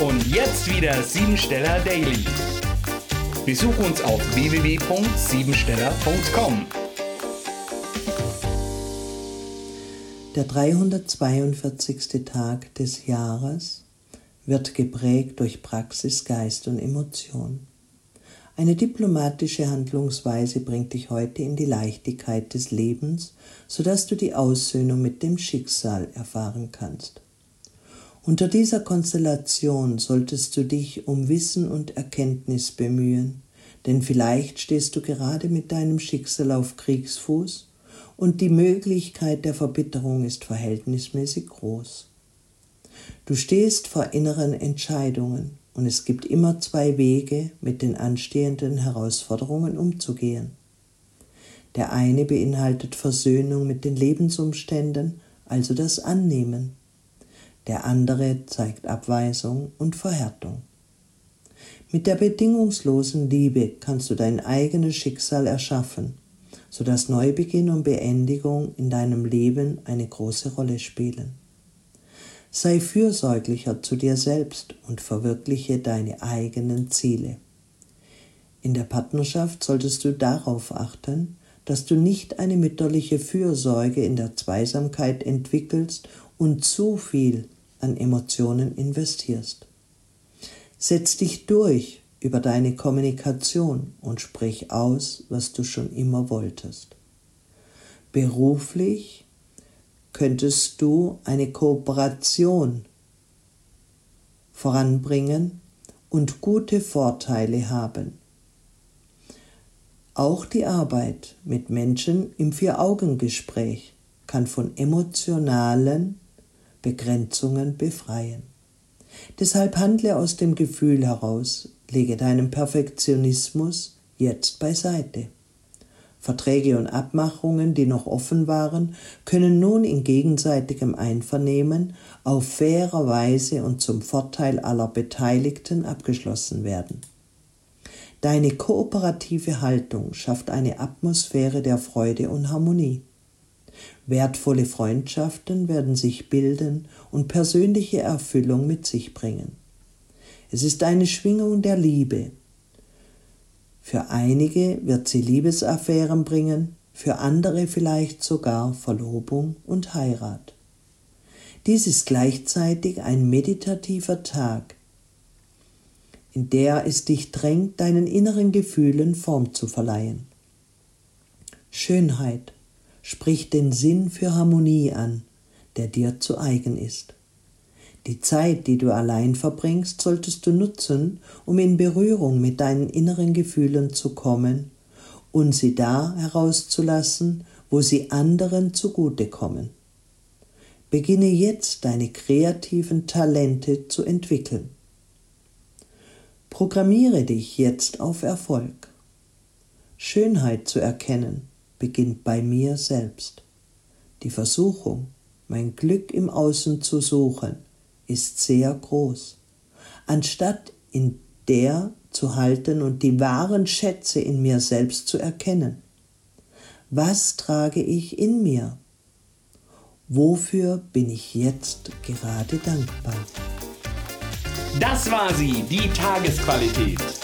Und jetzt wieder Siebensteller Daily. Besuch uns auf www.siebensteller.com. Der 342. Tag des Jahres wird geprägt durch Praxis, Geist und Emotion. Eine diplomatische Handlungsweise bringt dich heute in die Leichtigkeit des Lebens, sodass du die Aussöhnung mit dem Schicksal erfahren kannst. Unter dieser Konstellation solltest du dich um Wissen und Erkenntnis bemühen, denn vielleicht stehst du gerade mit deinem Schicksal auf Kriegsfuß und die Möglichkeit der Verbitterung ist verhältnismäßig groß. Du stehst vor inneren Entscheidungen und es gibt immer zwei Wege, mit den anstehenden Herausforderungen umzugehen. Der eine beinhaltet Versöhnung mit den Lebensumständen, also das Annehmen der andere zeigt Abweisung und Verhärtung. Mit der bedingungslosen Liebe kannst du dein eigenes Schicksal erschaffen, sodass Neubeginn und Beendigung in deinem Leben eine große Rolle spielen. Sei fürsorglicher zu dir selbst und verwirkliche deine eigenen Ziele. In der Partnerschaft solltest du darauf achten, dass du nicht eine mütterliche Fürsorge in der Zweisamkeit entwickelst und zu viel an Emotionen investierst. Setz dich durch über deine Kommunikation und sprich aus, was du schon immer wolltest. Beruflich könntest du eine Kooperation voranbringen und gute Vorteile haben. Auch die Arbeit mit Menschen im Vier-Augen-Gespräch kann von emotionalen Begrenzungen befreien. Deshalb handle aus dem Gefühl heraus, lege deinen Perfektionismus jetzt beiseite. Verträge und Abmachungen, die noch offen waren, können nun in gegenseitigem Einvernehmen auf faire Weise und zum Vorteil aller Beteiligten abgeschlossen werden. Deine kooperative Haltung schafft eine Atmosphäre der Freude und Harmonie. Wertvolle Freundschaften werden sich bilden und persönliche Erfüllung mit sich bringen. Es ist eine Schwingung der Liebe. Für einige wird sie Liebesaffären bringen, für andere vielleicht sogar Verlobung und Heirat. Dies ist gleichzeitig ein meditativer Tag, in der es dich drängt, deinen inneren Gefühlen Form zu verleihen. Schönheit, spricht den Sinn für Harmonie an, der dir zu eigen ist. Die Zeit, die du allein verbringst, solltest du nutzen, um in Berührung mit deinen inneren Gefühlen zu kommen und sie da herauszulassen, wo sie anderen zugutekommen. Beginne jetzt deine kreativen Talente zu entwickeln. Programmiere dich jetzt auf Erfolg. Schönheit zu erkennen beginnt bei mir selbst. Die Versuchung, mein Glück im Außen zu suchen, ist sehr groß. Anstatt in der zu halten und die wahren Schätze in mir selbst zu erkennen. Was trage ich in mir? Wofür bin ich jetzt gerade dankbar? Das war sie, die Tagesqualität.